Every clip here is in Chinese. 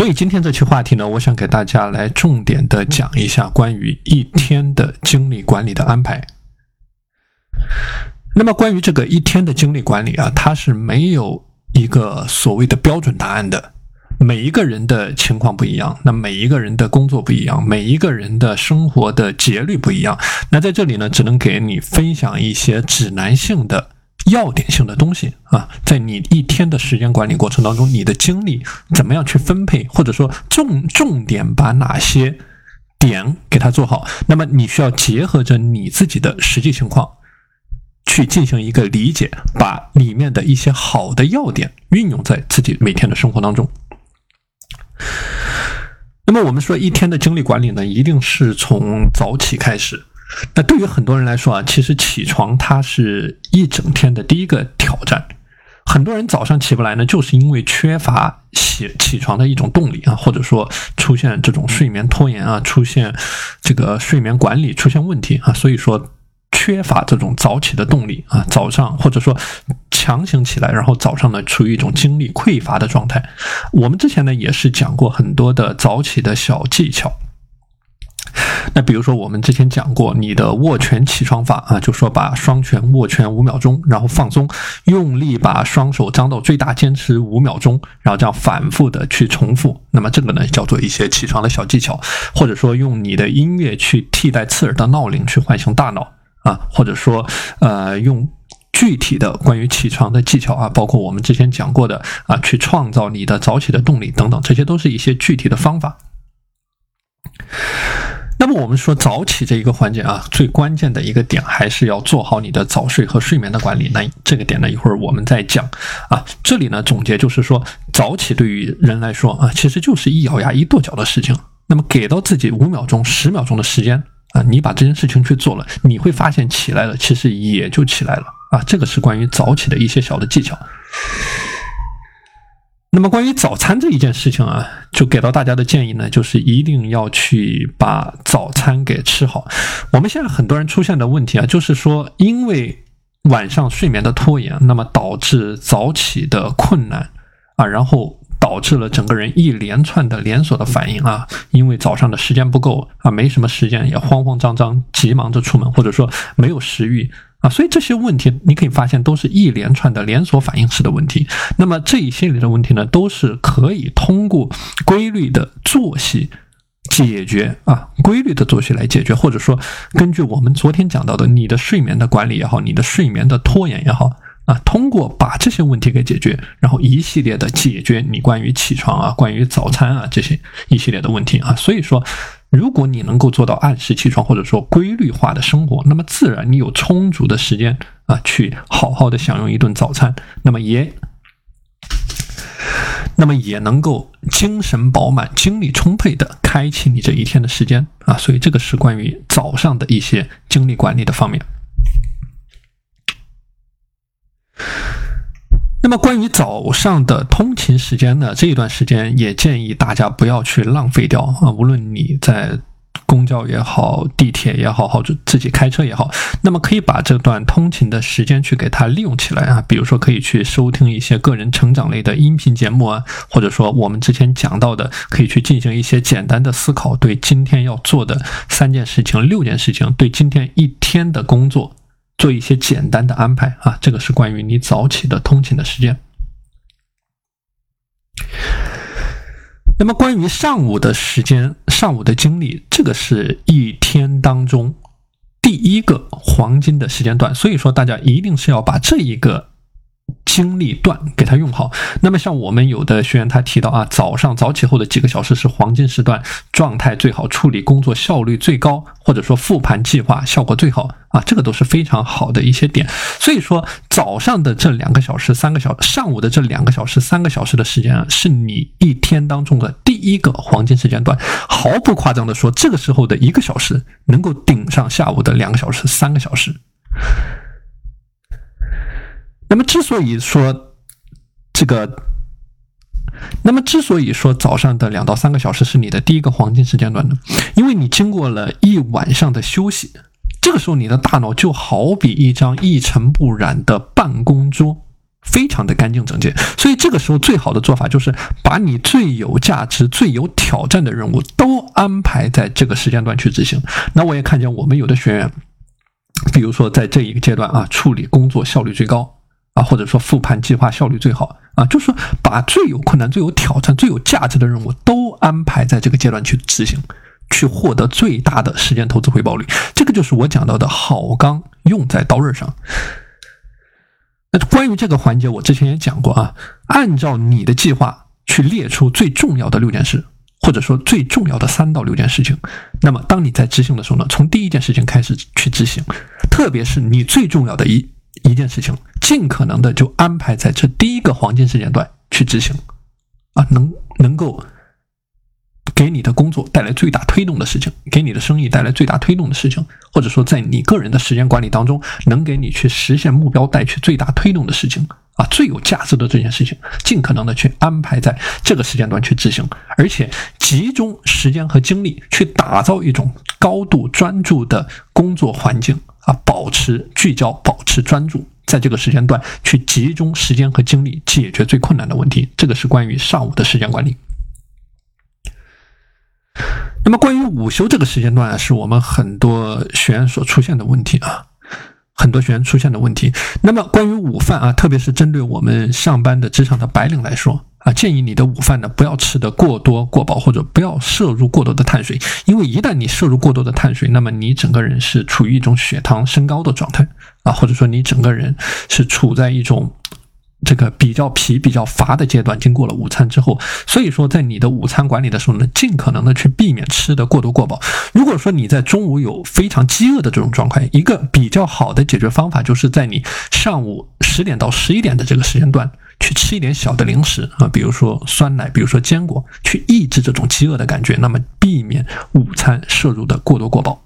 所以今天这期话题呢，我想给大家来重点的讲一下关于一天的精力管理的安排。那么关于这个一天的精力管理啊，它是没有一个所谓的标准答案的。每一个人的情况不一样，那每一个人的工作不一样，每一个人的生活的节律不一样。那在这里呢，只能给你分享一些指南性的、要点性的东西啊。在你一天的时间管理过程当中，你的精力怎么样去分配，或者说重重点把哪些点给它做好？那么你需要结合着你自己的实际情况。去进行一个理解，把里面的一些好的要点运用在自己每天的生活当中。那么我们说一天的精力管理呢，一定是从早起开始。那对于很多人来说啊，其实起床它是一整天的第一个挑战。很多人早上起不来呢，就是因为缺乏起起床的一种动力啊，或者说出现这种睡眠拖延啊，出现这个睡眠管理出现问题啊，所以说。缺乏这种早起的动力啊，早上或者说强行起来，然后早上呢处于一种精力匮乏的状态。我们之前呢也是讲过很多的早起的小技巧。那比如说我们之前讲过你的握拳起床法啊，就说把双拳握拳五秒钟，然后放松，用力把双手张到最大，坚持五秒钟，然后这样反复的去重复。那么这个呢叫做一些起床的小技巧，或者说用你的音乐去替代刺耳的闹铃，去唤醒大脑。啊，或者说，呃，用具体的关于起床的技巧啊，包括我们之前讲过的啊，去创造你的早起的动力等等，这些都是一些具体的方法。那么我们说早起这一个环节啊，最关键的一个点还是要做好你的早睡和睡眠的管理。那这个点呢，一会儿我们再讲啊。这里呢，总结就是说，早起对于人来说啊，其实就是一咬牙一跺脚的事情。那么给到自己五秒钟、十秒钟的时间。啊，你把这件事情去做了，你会发现起来了，其实也就起来了啊。这个是关于早起的一些小的技巧。那么关于早餐这一件事情啊，就给到大家的建议呢，就是一定要去把早餐给吃好。我们现在很多人出现的问题啊，就是说因为晚上睡眠的拖延，那么导致早起的困难啊，然后。导致了整个人一连串的连锁的反应啊，因为早上的时间不够啊，没什么时间，也慌慌张张，急忙着出门，或者说没有食欲啊，所以这些问题你可以发现都是一连串的连锁反应式的问题。那么这一系列的问题呢，都是可以通过规律的作息解决啊，规律的作息来解决，或者说根据我们昨天讲到的你的睡眠的管理也好，你的睡眠的拖延也好。啊，通过把这些问题给解决，然后一系列的解决你关于起床啊、关于早餐啊这些一系列的问题啊。所以说，如果你能够做到按时起床，或者说规律化的生活，那么自然你有充足的时间啊，去好好的享用一顿早餐，那么也，那么也能够精神饱满、精力充沛的开启你这一天的时间啊。所以这个是关于早上的一些精力管理的方面。那么关于早上的通勤时间呢？这一段时间也建议大家不要去浪费掉啊！无论你在公交也好、地铁也好，或者自己开车也好，那么可以把这段通勤的时间去给它利用起来啊！比如说可以去收听一些个人成长类的音频节目啊，或者说我们之前讲到的，可以去进行一些简单的思考，对今天要做的三件事情、六件事情，对今天一天的工作。做一些简单的安排啊，这个是关于你早起的通勤的时间。那么关于上午的时间、上午的经历，这个是一天当中第一个黄金的时间段，所以说大家一定是要把这一个。精力段给他用好。那么像我们有的学员他提到啊，早上早起后的几个小时是黄金时段，状态最好，处理工作效率最高，或者说复盘计划效果最好啊，这个都是非常好的一些点。所以说早上的这两个小时、三个小上午的这两个小时、三个小时的时间啊，是你一天当中的第一个黄金时间段。毫不夸张的说，这个时候的一个小时能够顶上下午的两个小时、三个小时。那么，之所以说这个，那么之所以说早上的两到三个小时是你的第一个黄金时间段呢？因为你经过了一晚上的休息，这个时候你的大脑就好比一张一尘不染的办公桌非常的干净整洁。所以这个时候最好的做法就是把你最有价值、最有挑战的任务都安排在这个时间段去执行。那我也看见我们有的学员，比如说在这一个阶段啊，处理工作效率最高啊，或者说复盘计划效率最好啊，就是说把最有困难、最有挑战、最有价值的任务都安排在这个阶段去执行。去获得最大的时间投资回报率，这个就是我讲到的好钢用在刀刃上。那关于这个环节，我之前也讲过啊，按照你的计划去列出最重要的六件事，或者说最重要的三到六件事情。那么当你在执行的时候呢，从第一件事情开始去执行，特别是你最重要的一一件事情，尽可能的就安排在这第一个黄金时间段去执行，啊，能能够。给你的工作带来最大推动的事情，给你的生意带来最大推动的事情，或者说在你个人的时间管理当中，能给你去实现目标带去最大推动的事情啊，最有价值的这件事情，尽可能的去安排在这个时间段去执行，而且集中时间和精力去打造一种高度专注的工作环境保持聚焦，保持专注，在这个时间段去集中时间和精力解决最困难的问题。这个是关于上午的时间管理。那么，关于午休这个时间段，是我们很多学员所出现的问题啊，很多学员出现的问题。那么，关于午饭啊，特别是针对我们上班的职场的白领来说啊，建议你的午饭呢不要吃的过多过饱，或者不要摄入过多的碳水，因为一旦你摄入过多的碳水，那么你整个人是处于一种血糖升高的状态啊，或者说你整个人是处在一种。这个比较疲、比较乏的阶段，经过了午餐之后，所以说在你的午餐管理的时候呢，尽可能的去避免吃的过多过饱。如果说你在中午有非常饥饿的这种状态，一个比较好的解决方法，就是在你上午十点到十一点的这个时间段，去吃一点小的零食啊，比如说酸奶，比如说坚果，去抑制这种饥饿的感觉，那么避免午餐摄入的过多过饱。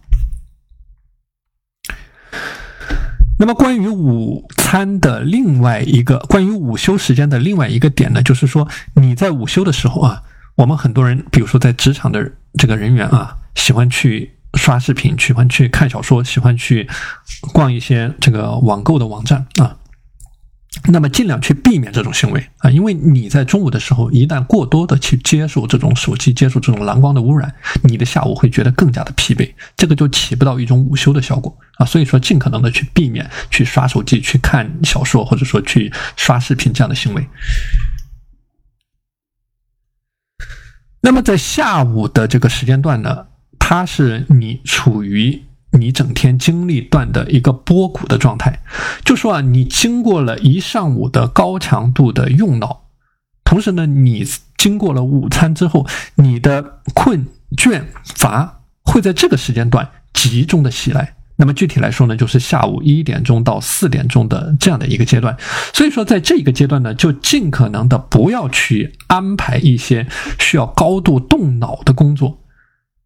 那么，关于午餐的另外一个，关于午休时间的另外一个点呢，就是说你在午休的时候啊，我们很多人，比如说在职场的这个人员啊，喜欢去刷视频，喜欢去看小说，喜欢去逛一些这个网购的网站啊。那么尽量去避免这种行为啊，因为你在中午的时候，一旦过多的去接受这种手机、接受这种蓝光的污染，你的下午会觉得更加的疲惫，这个就起不到一种午休的效果啊。所以说，尽可能的去避免去刷手机、去看小说，或者说去刷视频这样的行为。那么在下午的这个时间段呢，它是你处于。你整天精力段的一个波谷的状态，就说啊，你经过了一上午的高强度的用脑，同时呢，你经过了午餐之后，你的困倦乏会在这个时间段集中的袭来。那么具体来说呢，就是下午一点钟到四点钟的这样的一个阶段。所以说，在这一个阶段呢，就尽可能的不要去安排一些需要高度动脑的工作。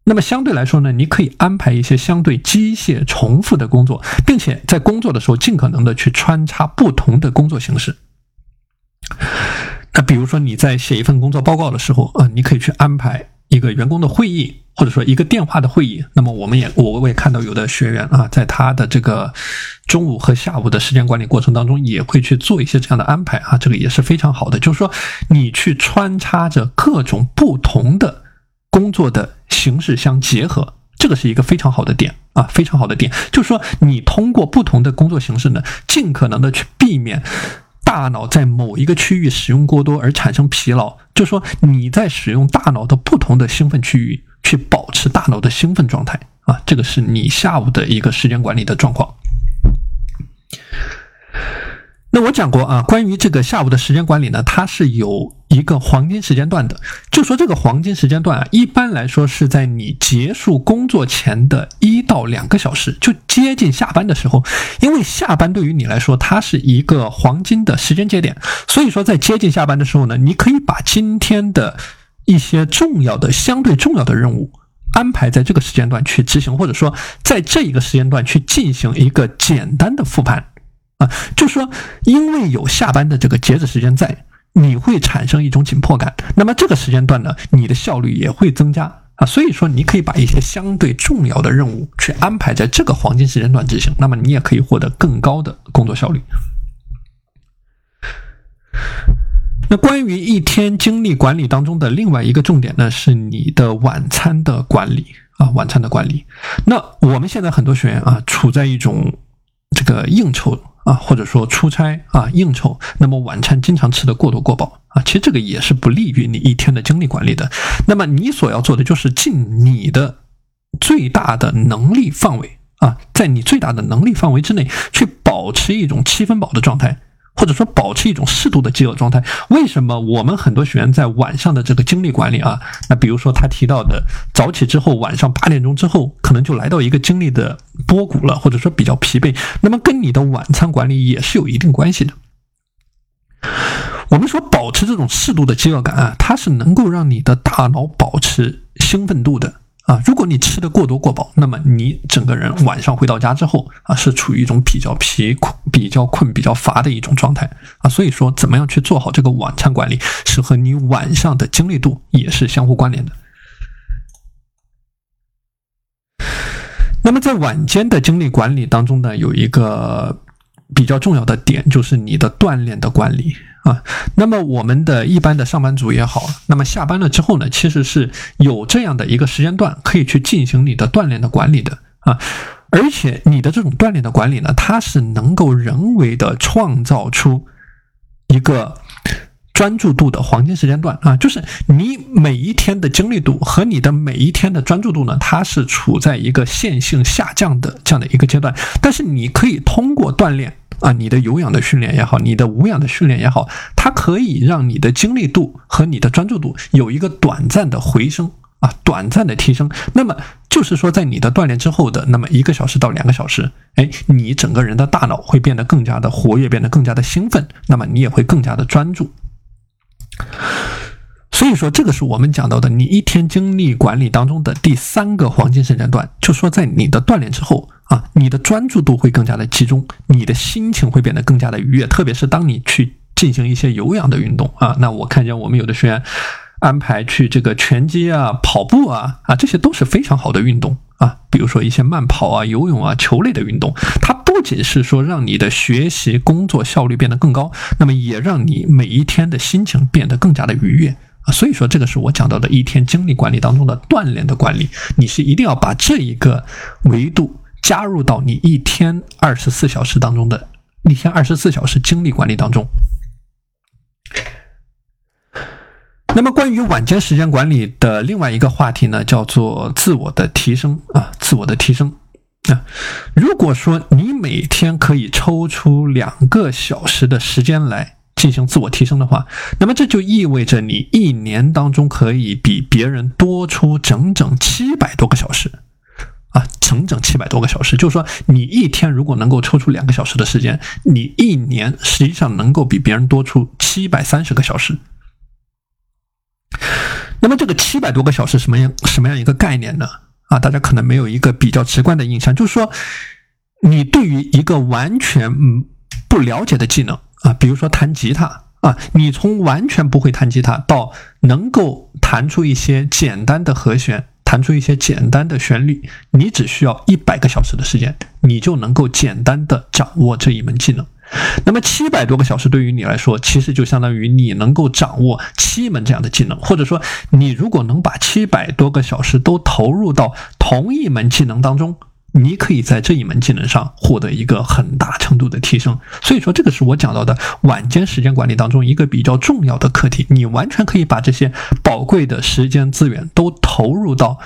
那么相对来说呢，你可以安排一些相对机械重复的工作，并且在工作的时候尽可能的去穿插不同的工作形式。那比如说你在写一份工作报告的时候啊，你可以去安排一个员工的会议，或者说一个电话的会议。那么我们也我我也看到有的学员啊，在他的这个中午和下午的时间管理过程当中，也会去做一些这样的安排啊，这个也是非常好的。就是说你去穿插着各种不同的。工作的形式相结合，这个是一个非常好的点啊，非常好的点。就是说，你通过不同的工作形式呢，尽可能的去避免大脑在某一个区域使用过多而产生疲劳。就是说，你在使用大脑的不同的兴奋区域，去保持大脑的兴奋状态啊，这个是你下午的一个时间管理的状况。那我讲过啊，关于这个下午的时间管理呢，它是有一个黄金时间段的。就说这个黄金时间段啊，一般来说是在你结束工作前的一到两个小时，就接近下班的时候。因为下班对于你来说，它是一个黄金的时间节点，所以说在接近下班的时候呢，你可以把今天的一些重要的、相对重要的任务安排在这个时间段去执行，或者说在这一个时间段去进行一个简单的复盘。啊，就说，因为有下班的这个截止时间在，你会产生一种紧迫感。那么这个时间段呢，你的效率也会增加啊。所以说，你可以把一些相对重要的任务去安排在这个黄金时间段执行，那么你也可以获得更高的工作效率。那关于一天精力管理当中的另外一个重点呢，是你的晚餐的管理啊，晚餐的管理。那我们现在很多学员啊，处在一种这个应酬啊，或者说出差啊应酬，那么晚餐经常吃的过多过饱啊，其实这个也是不利于你一天的精力管理的。那么你所要做的就是尽你的最大的能力范围啊，在你最大的能力范围之内去保持一种七分饱的状态。或者说保持一种适度的饥饿状态。为什么我们很多学员在晚上的这个精力管理啊？那比如说他提到的早起之后，晚上八点钟之后，可能就来到一个精力的波谷了，或者说比较疲惫。那么跟你的晚餐管理也是有一定关系的。我们说保持这种适度的饥饿感啊，它是能够让你的大脑保持兴奋度的。啊，如果你吃的过多过饱，那么你整个人晚上回到家之后啊，是处于一种比较疲困、比较困、比较乏的一种状态啊。所以说，怎么样去做好这个晚餐管理，是和你晚上的精力度也是相互关联的。那么在晚间的精力管理当中呢，有一个比较重要的点，就是你的锻炼的管理。啊，那么我们的一般的上班族也好，那么下班了之后呢，其实是有这样的一个时间段可以去进行你的锻炼的管理的啊，而且你的这种锻炼的管理呢，它是能够人为的创造出一个专注度的黄金时间段啊，就是你每一天的精力度和你的每一天的专注度呢，它是处在一个线性下降的这样的一个阶段，但是你可以通过锻炼。啊，你的有氧的训练也好，你的无氧的训练也好，它可以让你的精力度和你的专注度有一个短暂的回升啊，短暂的提升。那么就是说，在你的锻炼之后的那么一个小时到两个小时，哎，你整个人的大脑会变得更加的活跃，变得更加的兴奋，那么你也会更加的专注。所以说，这个是我们讲到的，你一天精力管理当中的第三个黄金时间段，就说在你的锻炼之后啊，你的专注度会更加的集中，你的心情会变得更加的愉悦，特别是当你去进行一些有氧的运动啊，那我看见我们有的学员安排去这个拳击啊、跑步啊啊，这些都是非常好的运动啊，比如说一些慢跑啊、游泳啊、球类的运动，它不仅是说让你的学习工作效率变得更高，那么也让你每一天的心情变得更加的愉悦啊。所以说，这个是我讲到的一天精力管理当中的锻炼的管理，你是一定要把这一个维度加入到你一天二十四小时当中的一天二十四小时精力管理当中。那么，关于晚间时间管理的另外一个话题呢，叫做自我的提升啊，自我的提升啊。如果说你每天可以抽出两个小时的时间来。进行自我提升的话，那么这就意味着你一年当中可以比别人多出整整七百多个小时，啊，整整七百多个小时。就是说，你一天如果能够抽出两个小时的时间，你一年实际上能够比别人多出七百三十个小时。那么这个七百多个小时什么样什么样一个概念呢？啊，大家可能没有一个比较直观的印象，就是说，你对于一个完全嗯不了解的技能。啊，比如说弹吉他啊，你从完全不会弹吉他到能够弹出一些简单的和弦，弹出一些简单的旋律，你只需要一百个小时的时间，你就能够简单的掌握这一门技能。那么七百多个小时对于你来说，其实就相当于你能够掌握七门这样的技能，或者说你如果能把七百多个小时都投入到同一门技能当中。你可以在这一门技能上获得一个很大程度的提升，所以说这个是我讲到的晚间时间管理当中一个比较重要的课题。你完全可以把这些宝贵的时间资源都投入到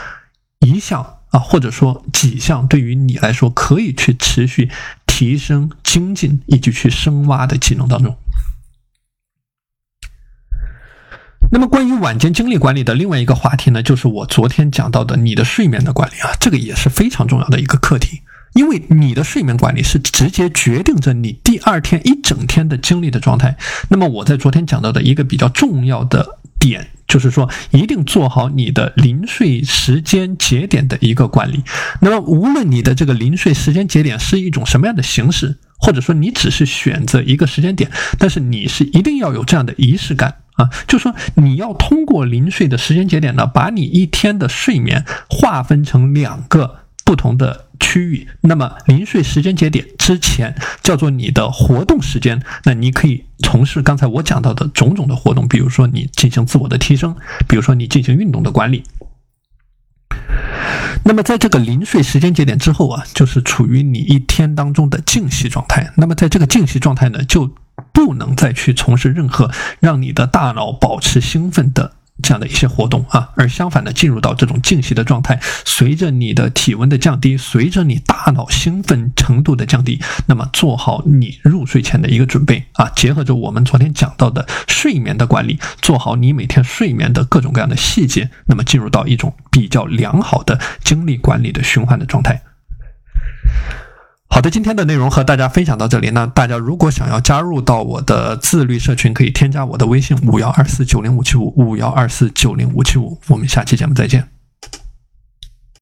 一项啊，或者说几项对于你来说可以去持续提升、精进以及去深挖的技能当中。那么，关于晚间精力管理的另外一个话题呢，就是我昨天讲到的你的睡眠的管理啊，这个也是非常重要的一个课题，因为你的睡眠管理是直接决定着你第二天一整天的精力的状态。那么我在昨天讲到的一个比较重要的点，就是说一定做好你的临睡时间节点的一个管理。那么，无论你的这个临睡时间节点是一种什么样的形式，或者说你只是选择一个时间点，但是你是一定要有这样的仪式感。啊，就说你要通过临睡的时间节点呢，把你一天的睡眠划分成两个不同的区域。那么临睡时间节点之前叫做你的活动时间，那你可以从事刚才我讲到的种种的活动，比如说你进行自我的提升，比如说你进行运动的管理。那么在这个临睡时间节点之后啊，就是处于你一天当中的静息状态。那么在这个静息状态呢，就不能再去从事任何让你的大脑保持兴奋的。这样的一些活动啊，而相反的，进入到这种静息的状态，随着你的体温的降低，随着你大脑兴奋程度的降低，那么做好你入睡前的一个准备啊，结合着我们昨天讲到的睡眠的管理，做好你每天睡眠的各种各样的细节，那么进入到一种比较良好的精力管理的循环的状态。好的，今天的内容和大家分享到这里。那大家如果想要加入到我的自律社群，可以添加我的微信五幺二四九零五七五五幺二四九零五七五。我们下期节目再见。